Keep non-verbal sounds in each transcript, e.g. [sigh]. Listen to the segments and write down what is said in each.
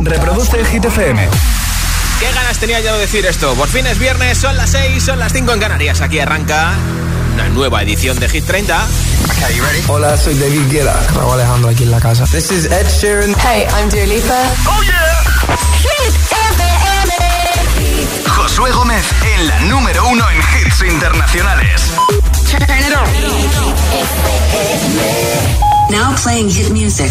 Reproduce el Hit FM. Qué ganas tenía yo de decir esto. Por fin es viernes, son las 6, son las 5 en Canarias. Aquí arranca una nueva edición de Hit 30. Hola, soy David Guetta. Raúl Alejandro aquí en la casa. This is Ed Sheeran. Hey, I'm Dua Lipa. Oh yeah. Hit FM. Josué Gómez en la número uno en hits internacionales. Turn it on. Now playing hit music.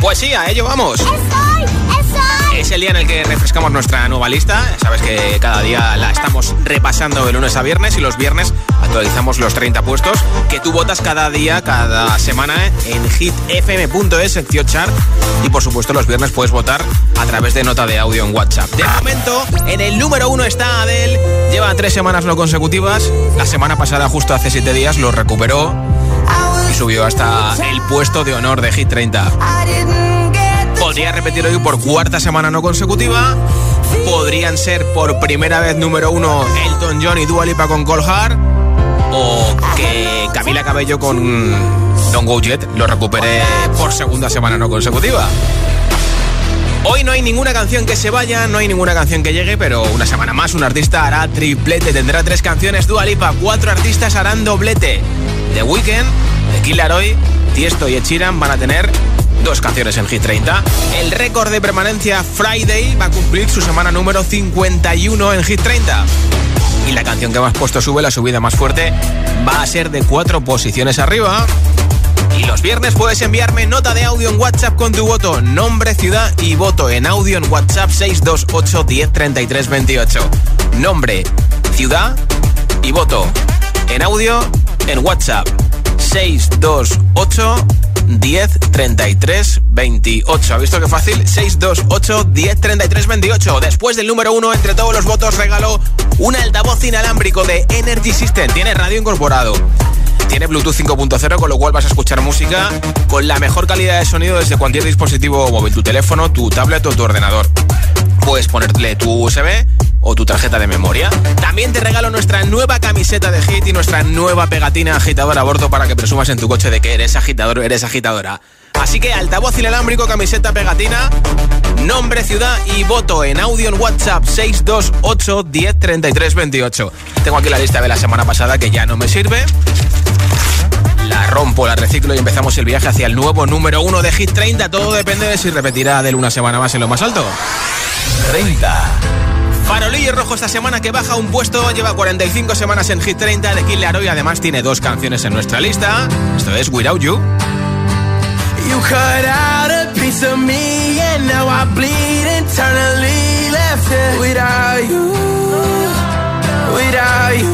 Pues sí, a ello vamos. Es el día en el que refrescamos nuestra nueva lista. Sabes que cada día la estamos repasando de lunes a viernes y los viernes actualizamos los 30 puestos que tú votas cada día, cada semana en hitfm.es, sección chart. Y por supuesto los viernes puedes votar a través de nota de audio en WhatsApp. De momento, en el número uno está Adele. Lleva tres semanas no consecutivas. La semana pasada, justo hace siete días, lo recuperó y subió hasta el puesto de honor de Hit 30. Podría repetir hoy por cuarta semana no consecutiva. Podrían ser por primera vez número uno Elton John y Dua Lipa con Cold Heart. O que Camila Cabello con Don't Go Jet lo recupere por segunda semana no consecutiva. Hoy no hay ninguna canción que se vaya, no hay ninguna canción que llegue, pero una semana más un artista hará triplete. Tendrá tres canciones Dua Lipa, cuatro artistas harán doblete. The Weeknd, The Killer Hoy, Tiesto y Echiran van a tener dos canciones en Hit 30. El récord de permanencia Friday va a cumplir su semana número 51 en Hit 30. Y la canción que más puesto sube, la subida más fuerte, va a ser de cuatro posiciones arriba. Y los viernes puedes enviarme nota de audio en WhatsApp con tu voto, nombre, ciudad y voto en audio en WhatsApp 628 10 28. Nombre, ciudad y voto en audio en WhatsApp 628 10 33 28. ¿Ha visto qué fácil? 628 10 33 28. Después del número uno, entre todos los votos, regaló un altavoz inalámbrico de Energy System. Tiene radio incorporado. Tiene Bluetooth 5.0, con lo cual vas a escuchar música con la mejor calidad de sonido desde cualquier dispositivo móvil, tu teléfono, tu tablet o tu ordenador. Puedes ponerle tu USB o tu tarjeta de memoria. También te regalo nuestra nueva camiseta de hit y nuestra nueva pegatina agitadora a bordo para que presumas en tu coche de que eres agitador o eres agitadora. Así que altavoz inalámbrico, camiseta, pegatina, nombre, ciudad y voto en audio en WhatsApp 628 10 33 28. Tengo aquí la lista de la semana pasada que ya no me sirve. La rompo, la reciclo y empezamos el viaje hacia el nuevo número uno de Hit 30. Todo depende de si repetirá de una semana más en lo más alto. 30. Farolillo rojo esta semana que baja un puesto, lleva 45 semanas en Hit 30 de Killer y además tiene dos canciones en nuestra lista. Esto es Without You. You cut out a piece of me and now I bleed left it without you, without you.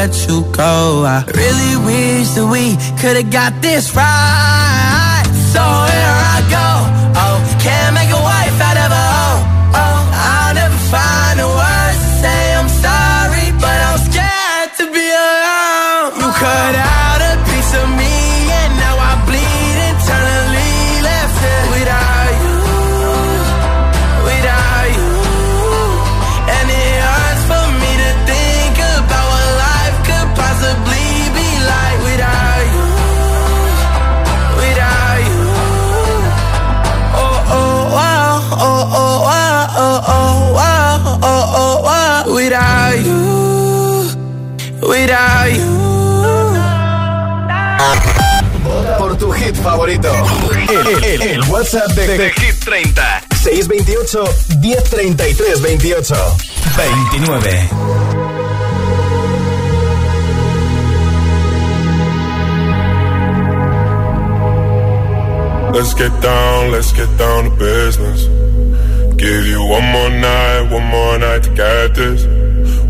let you go. I really wish that we could've got this right. So here I go. Oh, can't make a without you. Por tu hit favorito. El, el, el WhatsApp de, de, Hit 30. 628 1033 28 29. Let's get down, let's get down to business. Give you one more night, one more night to get this.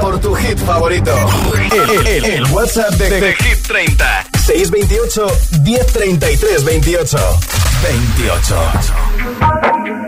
Por tu hit favorito. El, WhatsApp de, de Hit 30. 628 1033 28 28.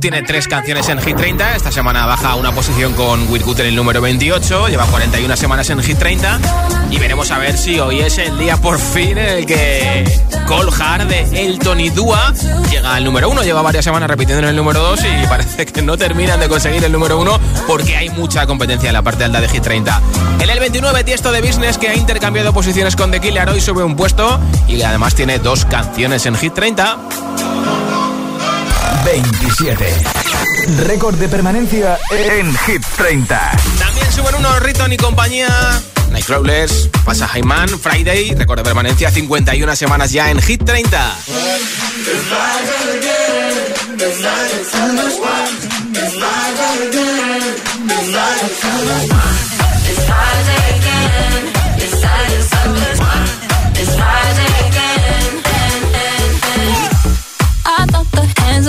Tiene tres canciones en Hit 30. Esta semana baja una posición con Good en el número 28. Lleva 41 semanas en Hit 30. Y veremos a ver si hoy es el día por fin en el que Cold Hard de Elton y Dua llega al número 1. Lleva varias semanas repitiendo en el número 2 y [laughs] parece que no terminan de conseguir el número 1 porque hay mucha competencia en la parte alta de Hit 30. En el 29, Tiesto de Business que ha intercambiado posiciones con The Killer hoy sube un puesto y además tiene dos canciones en Hit 30. 27. Récord de permanencia en Hit 30. También suben unos Riton y compañía. Nightcrawlers, pasa Jaiman, Friday, récord de permanencia 51 semanas ya en Hit 30.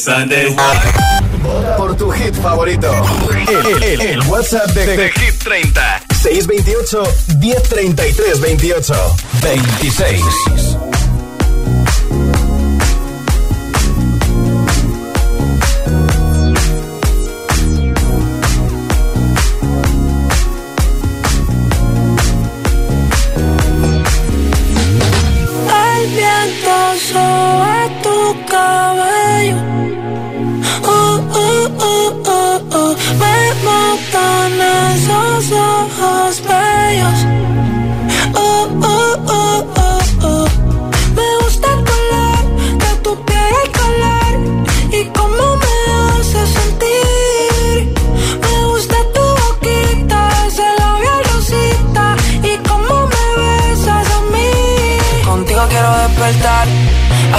Sunday. Por tu hit favorito. El, el, WhatsApp de, de, Hit 30. 628 1033 28. 26.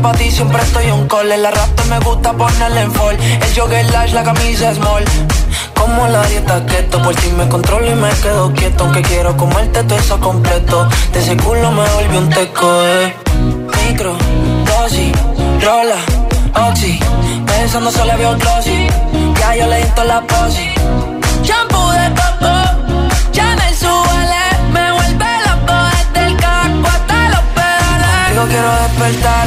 Para ti siempre estoy un call. La rap me gusta ponerle en fall. El jogger lash, la camisa small. Como la dieta keto, por ti me controlo y me quedo quieto. Aunque quiero comerte todo eso completo. De ese culo me volví un teco, eh. Micro, dosis, rola, oxi. Pensando solo había un glossy. Ya yo le di la posi. Shampoo de coco, ya me suele. Me vuelve loco desde el caco hasta los pedales. Digo quiero despertar,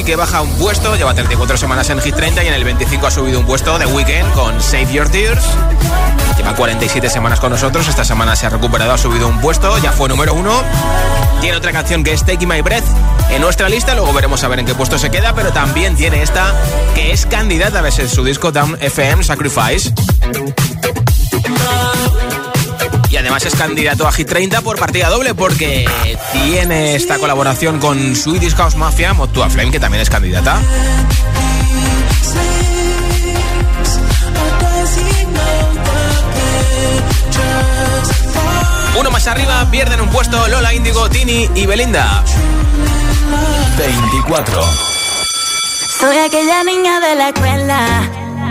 Que baja un puesto, lleva 34 semanas en Hit 30 y en el 25 ha subido un puesto de Weekend con Save Your Tears. Lleva 47 semanas con nosotros, esta semana se ha recuperado, ha subido un puesto, ya fue número uno. Tiene otra canción que es Taking My Breath en nuestra lista, luego veremos a ver en qué puesto se queda, pero también tiene esta que es candidata a veces su disco Down FM Sacrifice. Además es candidato a Hit 30 por partida doble porque tiene esta colaboración con Swedish House Mafia, Motua Flame, que también es candidata. Uno más arriba, pierden un puesto Lola Indigo, Tini y Belinda. 24. Soy aquella niña de la escuela,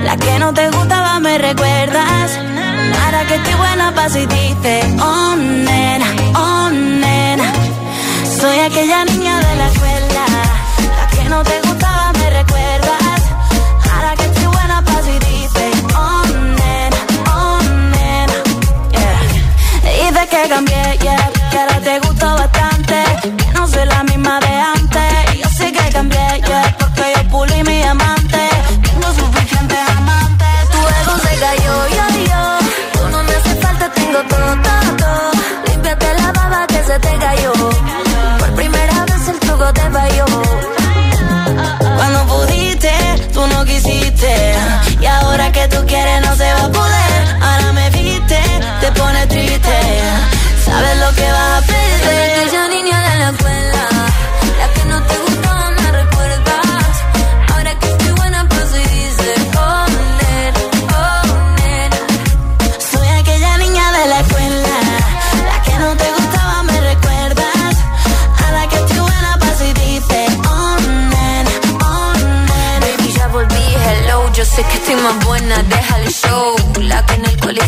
la que no te gustaba, me recuerdas Ahora que estoy buena pa' si dice, oh nena, oh nena. Soy aquella niña de la escuela, la que no te gustaba, me recuerdas. Ahora que estoy buena pa' si dice, oh nena, oh nena. Yeah. Dices que cambié, yeah, que ahora te gusto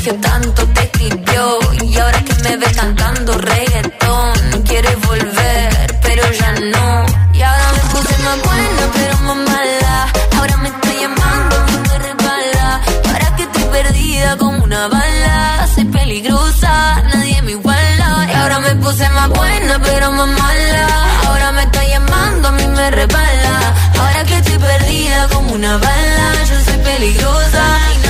que tanto te escribió. Y ahora que me ves cantando reggaetón, quieres volver, pero ya no. Y ahora me puse más buena, pero más mala. Ahora me está llamando, me resbala. Ahora que estoy perdida como una bala. Soy peligrosa, nadie me iguala. Y ahora me puse más buena, pero más mala. Ahora me está llamando, a mí me resbala. Ahora que estoy perdida como una bala. Yo soy peligrosa y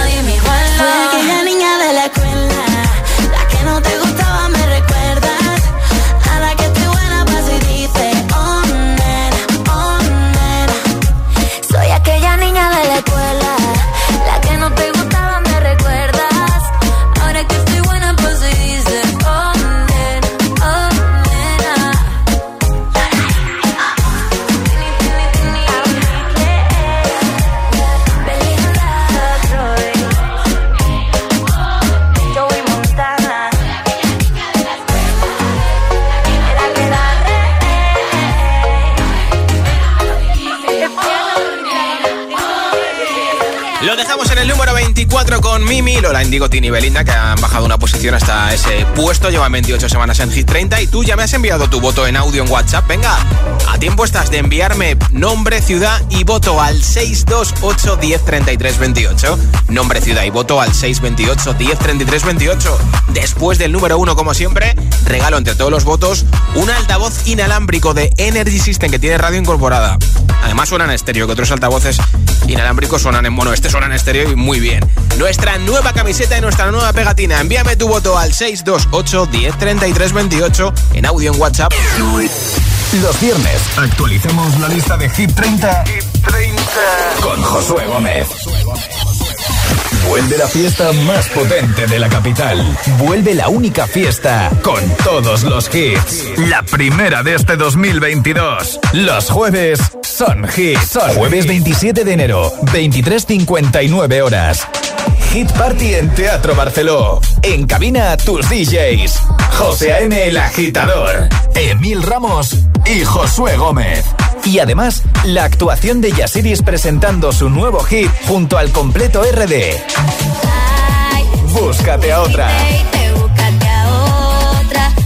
Lola Indigo, Tini Belinda, que han bajado una posición hasta ese puesto. Llevan 28 semanas en Hit 30 y tú ya me has enviado tu voto en audio en WhatsApp. Venga, a tiempo estás de enviarme nombre, ciudad y voto al 628 1033 28. Nombre, ciudad y voto al 628 1033 28. Después del número 1, como siempre, regalo entre todos los votos un altavoz inalámbrico de Energy System que tiene radio incorporada. Además suenan en estéreo, que otros altavoces inalámbricos suenan en mono. Este suena en estéreo y muy bien. Nuestra nueva camiseta y nuestra nueva pegatina. Envíame tu voto al 628 1033 28 en audio en WhatsApp. Los viernes actualicemos la lista de Hit 30, con Josué Gómez. Vuelve la fiesta más potente de la capital. Vuelve la única fiesta con todos los hits. La primera de este 2022. Los jueves son hits. Son jueves 27 de enero, 23.59 horas. Hit Party en Teatro Barceló. En cabina tus DJs. José A.M. el agitador. Emil Ramos y Josué Gómez. Y además, la actuación de Yasiris presentando su nuevo hit junto al completo RD. Búscate a otra.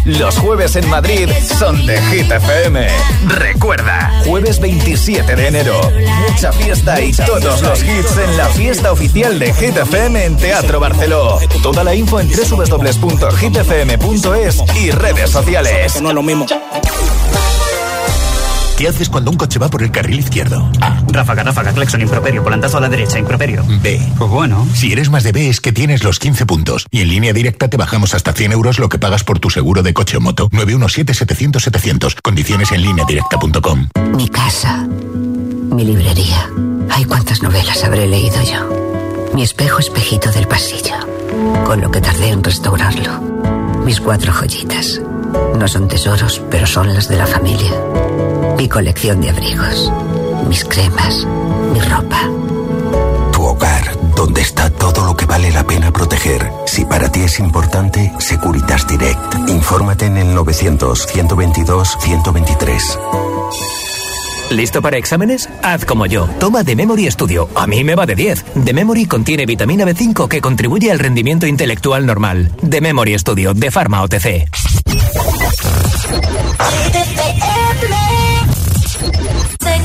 Los jueves en Madrid son de Hit FM. Recuerda, jueves 27 de enero. Mucha fiesta y todos los hits en la fiesta oficial de Hit FM en Teatro Barceló. Toda la info en www.hitfm.es y redes sociales. No lo mismo. ¿Qué haces cuando un coche va por el carril izquierdo? A. Ráfaga, ráfaga, claxon, improperio, volantazo a la derecha, improperio. B. Pues bueno. Si eres más de B es que tienes los 15 puntos. Y en línea directa te bajamos hasta 100 euros lo que pagas por tu seguro de coche o moto. 917-700-700. Condiciones en línea directa.com. Mi casa. Mi librería. Ay, cuántas novelas habré leído yo. Mi espejo espejito del pasillo. Con lo que tardé en restaurarlo. Mis cuatro joyitas. No son tesoros, pero son las de la familia. Mi colección de abrigos. Mis cremas. Mi ropa. Tu hogar, donde está todo lo que vale la pena proteger. Si para ti es importante, Securitas Direct. Infórmate en el 900 122 123. ¿Listo para exámenes? Haz como yo. Toma The Memory Studio. A mí me va de 10. The Memory contiene vitamina B5 que contribuye al rendimiento intelectual normal. The Memory Studio de Pharma OTC.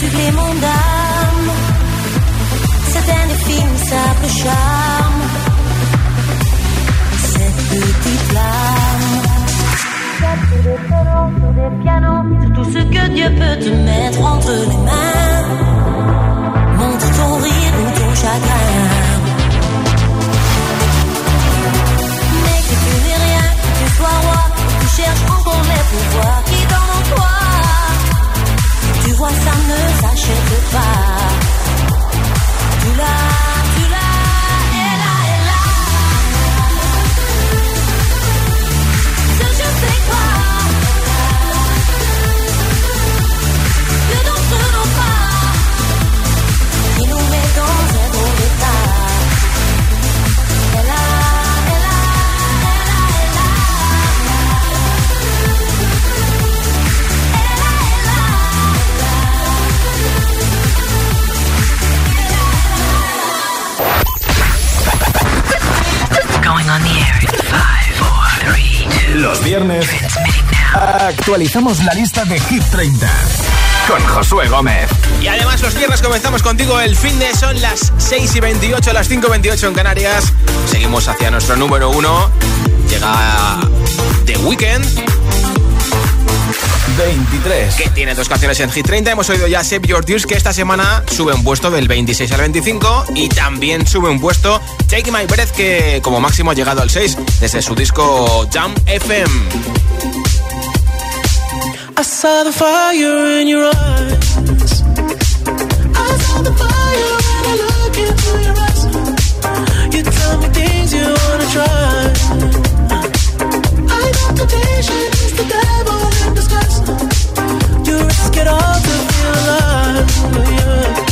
Supplément d'âme, cet infime simple charme, cette petite flamme. Sur des des pianos, sur tout ce que Dieu peut te mettre entre les mains. Montre ton rire ou ton chagrin. Mais que tu n'es rien, que tu sois roi, tu cherches encore les pouvoirs Ça ne s'achète pas. Tu l'as, actualizamos la lista de Hit 30 con Josué Gómez. Y además los viernes comenzamos contigo el fin de son las 6 y 28, las 5 y 28 en Canarias. Seguimos hacia nuestro número uno. Llega The Weeknd. 23. Que tiene dos canciones en Hit 30. Hemos oído ya Save Your Tears, que esta semana sube un puesto del 26 al 25. Y también sube un puesto Take My Breath, que como máximo ha llegado al 6 desde su disco Jump FM. I saw the fire in your eyes. I saw the fire when I look into your eyes. You tell me things you wanna try. I know temptation is the devil it all to feel alive. Yeah.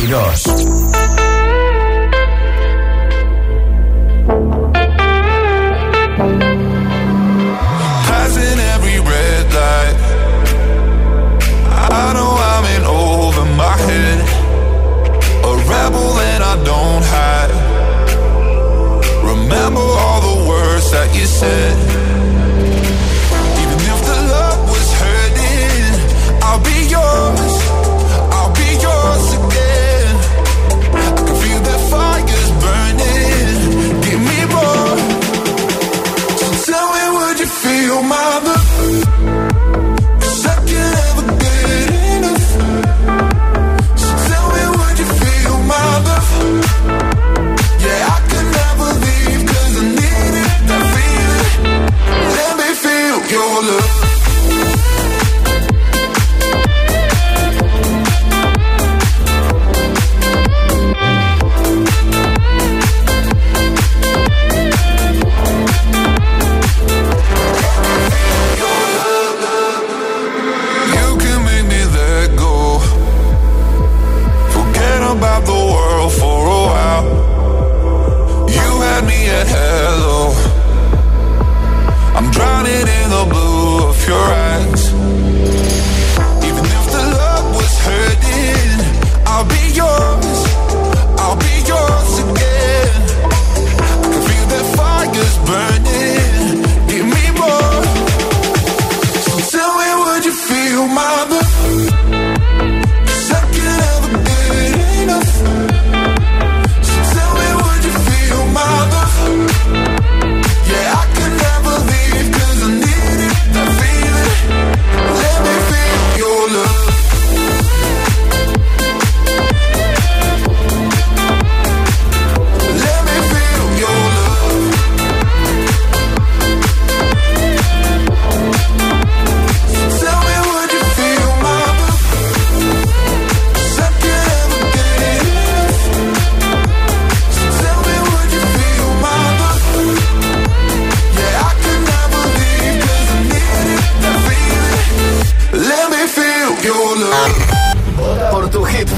Quirós.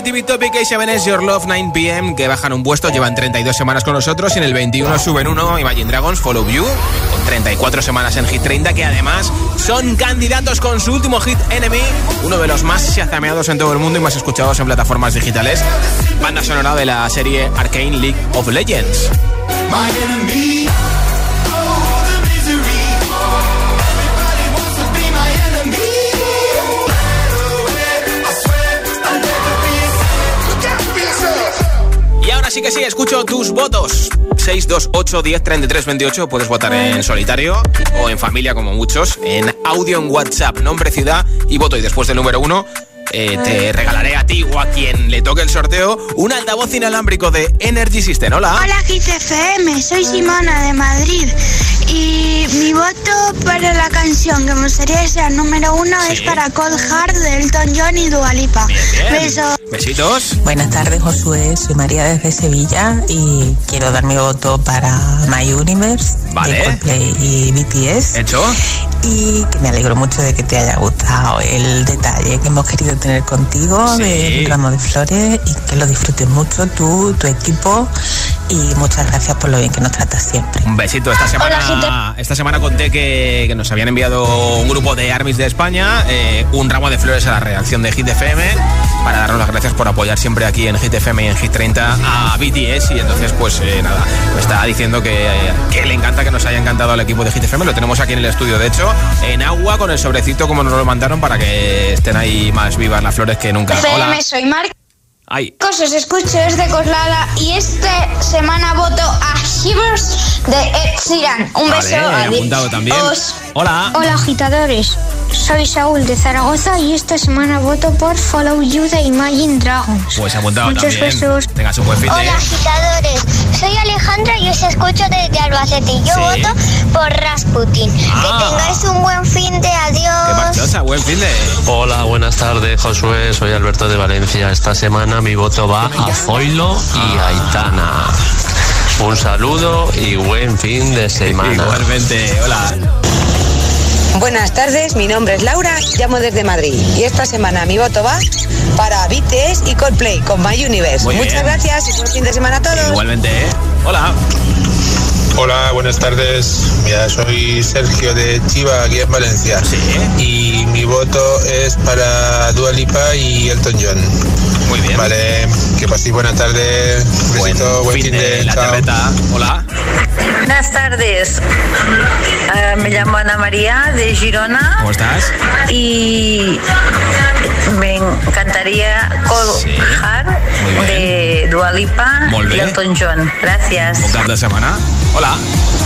ITV Topic y 7 s Your Love 9 PM que bajan un puesto, llevan 32 semanas con nosotros y en el 21 suben uno Imagine Dragons Follow You con 34 semanas en Hit 30 que además son candidatos con su último hit Enemy, uno de los más chazameados en todo el mundo y más escuchados en plataformas digitales, banda sonora de la serie Arcane League of Legends. Así que sí, escucho tus votos. 628 10 33 28. Puedes votar en solitario o en familia, como muchos. En audio en WhatsApp, nombre, ciudad y voto. Y después del número uno, eh, te regalaré ti o a quien le toque el sorteo un altavoz inalámbrico de Energy System. Hola. Hola, GCFM. Soy Simona de Madrid. Y mi voto para la canción que me gustaría que sea número uno es para Cold Heart de Elton John y Dualipa. Besos. Besitos. Buenas tardes, Josué. Soy María desde Sevilla y quiero dar mi voto para My Universe de Coldplay y BTS. Hecho. Y que me alegro mucho de que te haya gustado el detalle que hemos querido tener contigo de ramo de flores y que lo disfrutes mucho tú, tu equipo y muchas gracias por lo bien que nos tratas siempre. Un besito. Esta semana, esta semana conté que, nos habían enviado un grupo de Armies de España eh, un ramo de flores a la redacción de Hit FM para darnos las gracias por apoyar siempre aquí en Hit FM y en Hit 30 a BTS y entonces pues eh, nada, me está diciendo que, que, le encanta, que nos haya encantado al equipo de Hit FM, lo tenemos aquí en el estudio de hecho, en agua con el sobrecito como nos lo mandaron para que estén ahí más vivas las flores que nunca. FM, soy Marc. Ay. Os escucho desde Coslada y esta semana voto a Shivers de Ed Sheeran. Un beso. apuntado también. Hola. Hola agitadores. Soy Saúl de Zaragoza y esta semana voto por Follow You de Imagine Dragons. Pues apuntado Muchos también. besos. Tengas un buen fin de Hola agitadores, soy Alejandra y os escucho desde Albacete. Yo Sí. voto por Rasputin. Ah. Que tengáis un buen fin de Qué adiós. marchosa, buen fin de. Hola, buenas tardes, Josué. Soy Alberto de Valencia. Esta semana mi voto va a Zoilo y a Aitana. Un saludo y buen fin de semana. Igualmente, hola. Buenas tardes, mi nombre es Laura, llamo desde Madrid y esta semana mi voto va para BTS y Coldplay con My Universe. Muy Muchas bien. gracias y buen fin de semana a todos. Igualmente, ¿eh? Hola. Hola, buenas tardes. Mira, soy Sergio de Chiva, aquí en Valencia. Y mi voto es para Dua Lipa y Elton John. Muy bien. Vale, que paséis buena tarde. Besito, buen, fin, de, la chao. Hola. Buenas tardes. Eh, me llamo Ana María de Girona ¿Cómo estás? y me encantaría bien. de Dualipa y. Elton John. Gracias. Bon cap de semana. Hola.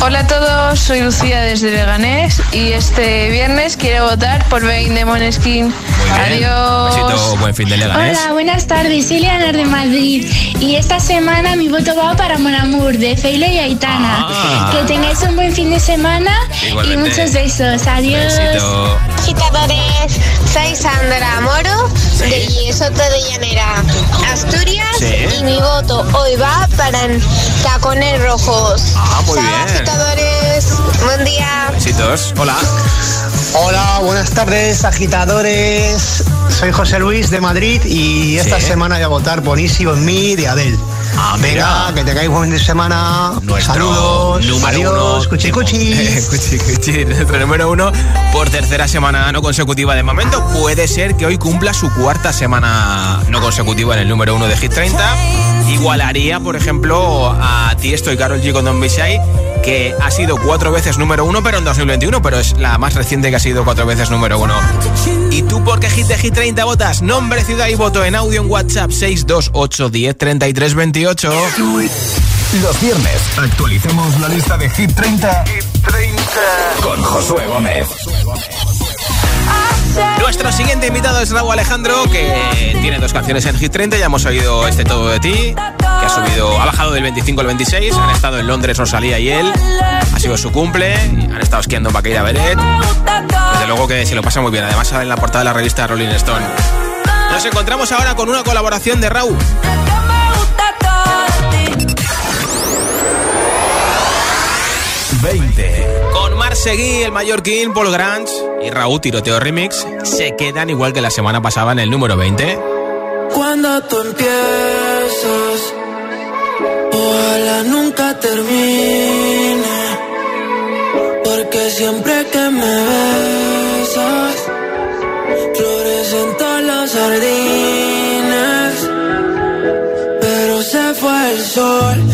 Hola a todos, soy Lucía desde Leganés y este viernes quiero votar por Bein de Moneskin. Adiós. Besito, buen fin de Leganés. Hola, buenas tardes, soy Leonor de Madrid y esta semana mi voto va para Mon Amour de Feile y Aitana. Ah. Que tengáis un buen fin de semana y muchos besos. Adiós. Besito. Agitadores, soy Sandra Moro de Soto de Llanera, Asturias. Sí. Y mi voto hoy va para Tacones Rojos. Ah, muy Chao, bien. agitadores. Buen día. Besitos. Hola. Hola, buenas tardes, agitadores. Soy José Luis de Madrid y esta Sí. semana voy a votar por Easy on Me de Adele. Ah, Venga, mira. que tengáis buen fin de semana. Nuestro Saludos. número Adiós. uno. Cuchi, cuchis. Cuchi, cuchi. [laughs] [laughs] Nuestro número uno por tercera semana no consecutiva de momento. Puede ser que hoy cumpla su cuarta semana no consecutiva en el número uno de Hit 30. Igualaría, por ejemplo, a Tiesto y Carol G con Don Bishai, que ha sido cuatro veces número uno, pero en 2021, pero es la más reciente que ha sido cuatro veces número uno. ¿Y tú por qué Hit de Hit 30 votas? Nombre, ciudad y voto en audio en WhatsApp 628 10 33 28. Los viernes actualicemos la lista de Hit 30, con Josué Gómez. Nuestro siguiente invitado es Raúl Alejandro, que tiene dos canciones en Hit 30. Ya hemos oído este Todo de ti, que ha subido, ha bajado del 25 al 26. Han estado en Londres Rosalía y él. Ha sido su cumple. Han estado esquiando en Baqueira Beret. Desde luego que se lo pasa muy bien. Además sale en la portada de la revista Rolling Stone. Nos encontramos ahora con una colaboración de Raúl. Mar Seguí, el mallorquín, Paul Grange y Raúl Tiroteo Remix se quedan igual que la semana pasada en el número 20. Cuando cuando tú empiezas. Ojalá nunca termine. Porque siempre que me besas, florecen todos los jardines. Pero se fue el sol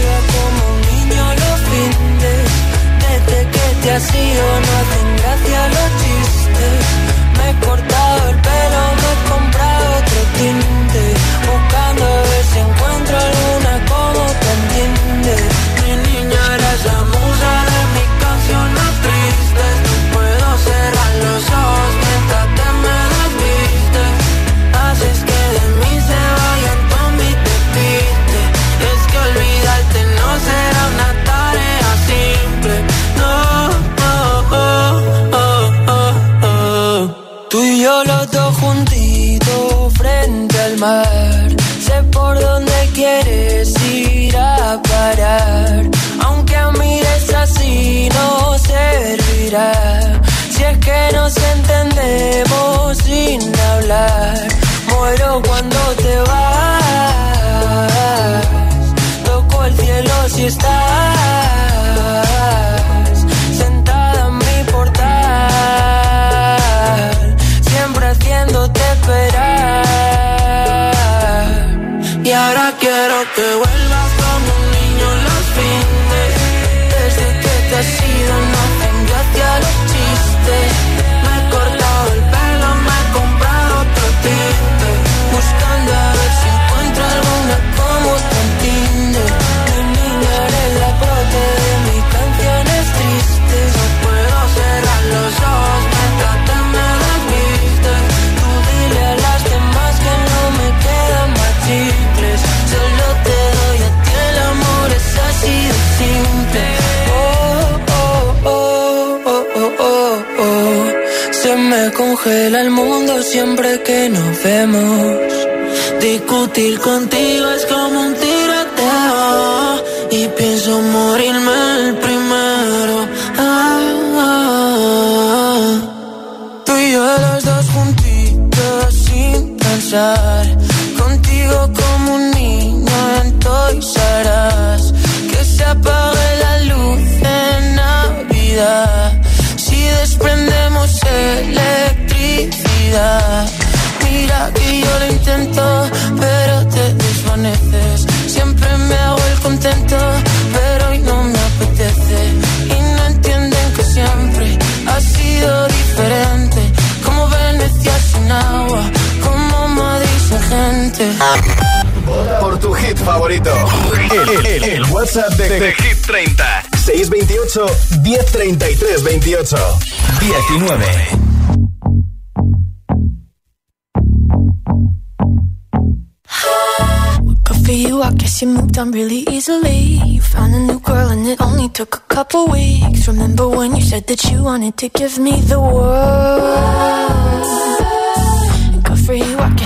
my que vuelvas como un niño los fines. Desde que te has ido no hacen gracia los chistes. Congela el mundo siempre que nos vemos. Discutir contigo es como un tiroteo. Por tu hit favorito. El, WhatsApp de, de Hit 30. 628 1033 28. 19. Good for you, I guess you moved on really easily. You found a new girl and it only took a couple weeks. Remember when you said that you wanted to give me the world?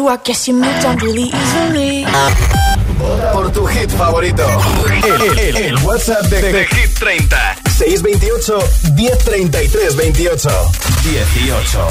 you, I guess you moved on really easily. Por tu hit favorito. El, el, el WhatsApp de, de, Hit 30. 628 1033 28. 18.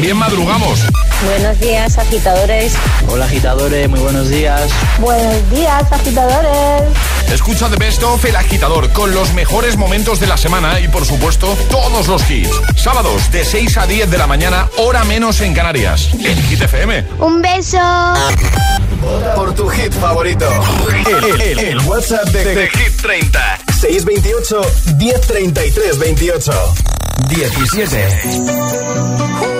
también madrugamos. Buenos días, agitadores. Hola, agitadores, muy buenos días. Buenos días, agitadores. Escucha The Best of El Agitador con los mejores momentos de la semana y, por supuesto, todos los hits. Sábados de 6 a 10 de la mañana, hora menos en Canarias. En Hit FM. Un beso. Por tu hit favorito. El, WhatsApp de, de, Hit 30. 628 1033 28. 17.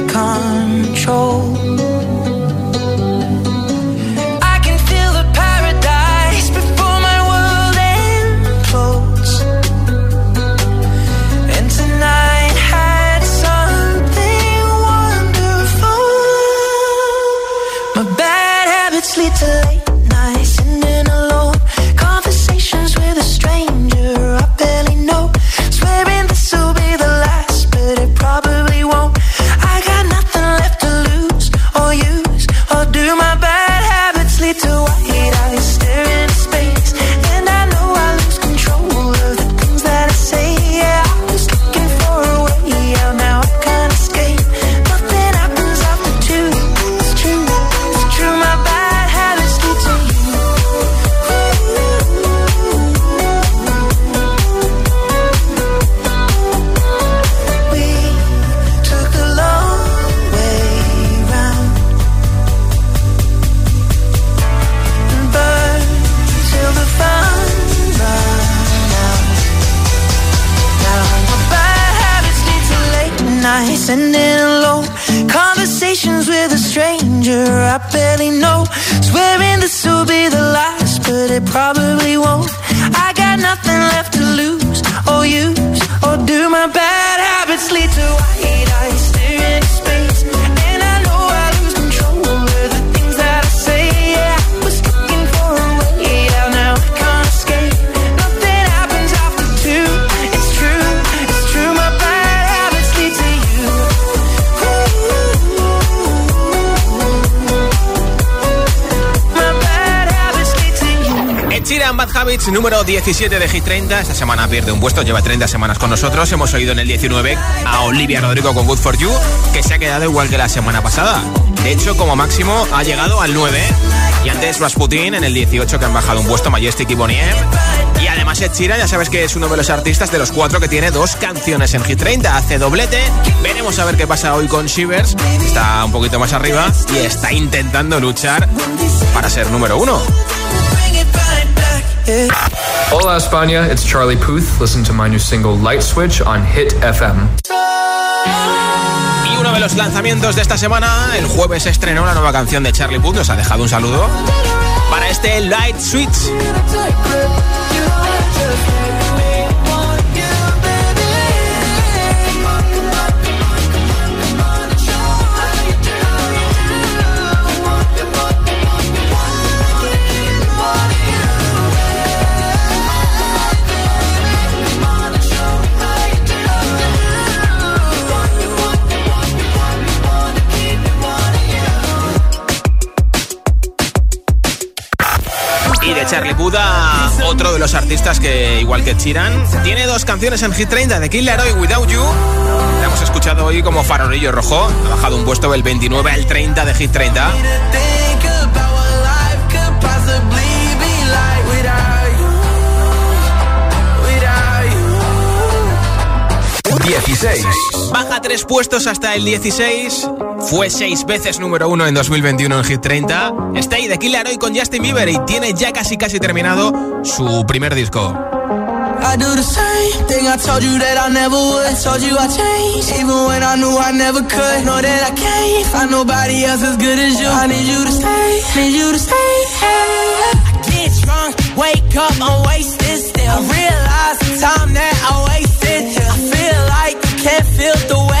Número 17 de Hit 30. Esta semana pierde un puesto, lleva 30 semanas con nosotros. Hemos oído en el 19 a Olivia Rodrigo con Good For You, que se ha quedado igual que la semana pasada. De hecho, como máximo, ha llegado al 9. Y antes Rasputin en el 18, que han bajado un puesto, Majestic y Bonnie M. Y además Ed ya sabes que es uno de los artistas de los cuatro que tiene dos canciones en Hit 30. Hace doblete. Veremos a ver qué pasa hoy con Shivers. Está un poquito más arriba y está intentando luchar para ser número uno. Hola España, it's Charlie Puth. Listen to my new single Light Switch on Hit FM. Y uno de los lanzamientos de esta semana, el jueves estrenó la nueva canción de Charlie Puth, nos ha dejado un saludo para este Light Switch. Charlie Puth a otro de los artistas que, igual que Chiran, tiene dos canciones en Hit 30, The Killer y Without You. Hemos escuchado hoy como farolillo rojo. Ha bajado un puesto del 29 al 30 de Hit 30. 16. Baja tres puestos hasta el 16. Fue seis veces número uno en 2021 en Hit 30. Está ahí de Killer hoy con Justin Bieber y tiene ya casi casi terminado su primer disco. I do the same thing I told you that I never would. I told you I changed, even when I knew I never could. Know that I can't find nobody else as good as you. I need you to stay, need you to stay. I get drunk, wake up, I'm wasted still. I realize the time that I wasted the way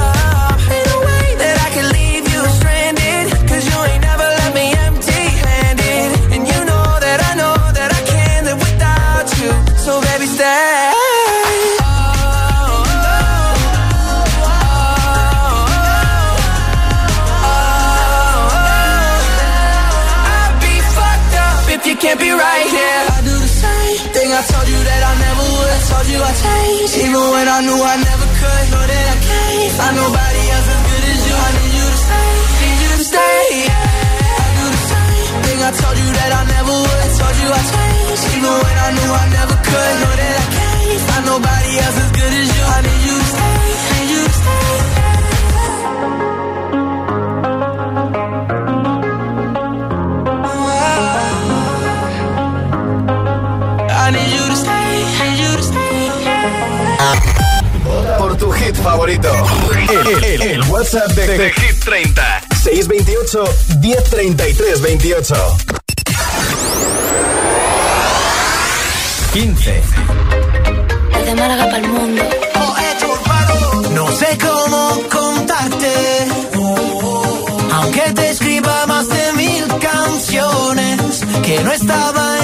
You I changed, even when I knew I never WhatsApp de, de Hit 30. 628 1033 28. 15. Desde Málaga para el mundo. No sé cómo contarte, aunque te escriba más de mil canciones que no estaba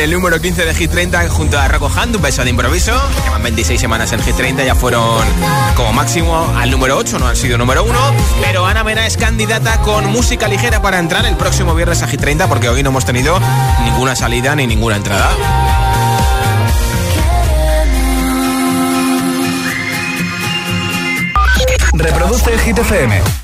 el número 15 de G30 junto a Rocco Hand, un beso de improviso. Llevan 26 semanas en G30 ya fueron como máximo al número 8, no han sido número 1. Pero Ana Mena es candidata con música ligera para entrar el próximo viernes a G30 porque hoy no hemos tenido ninguna salida ni ninguna entrada. Reproduce el Hit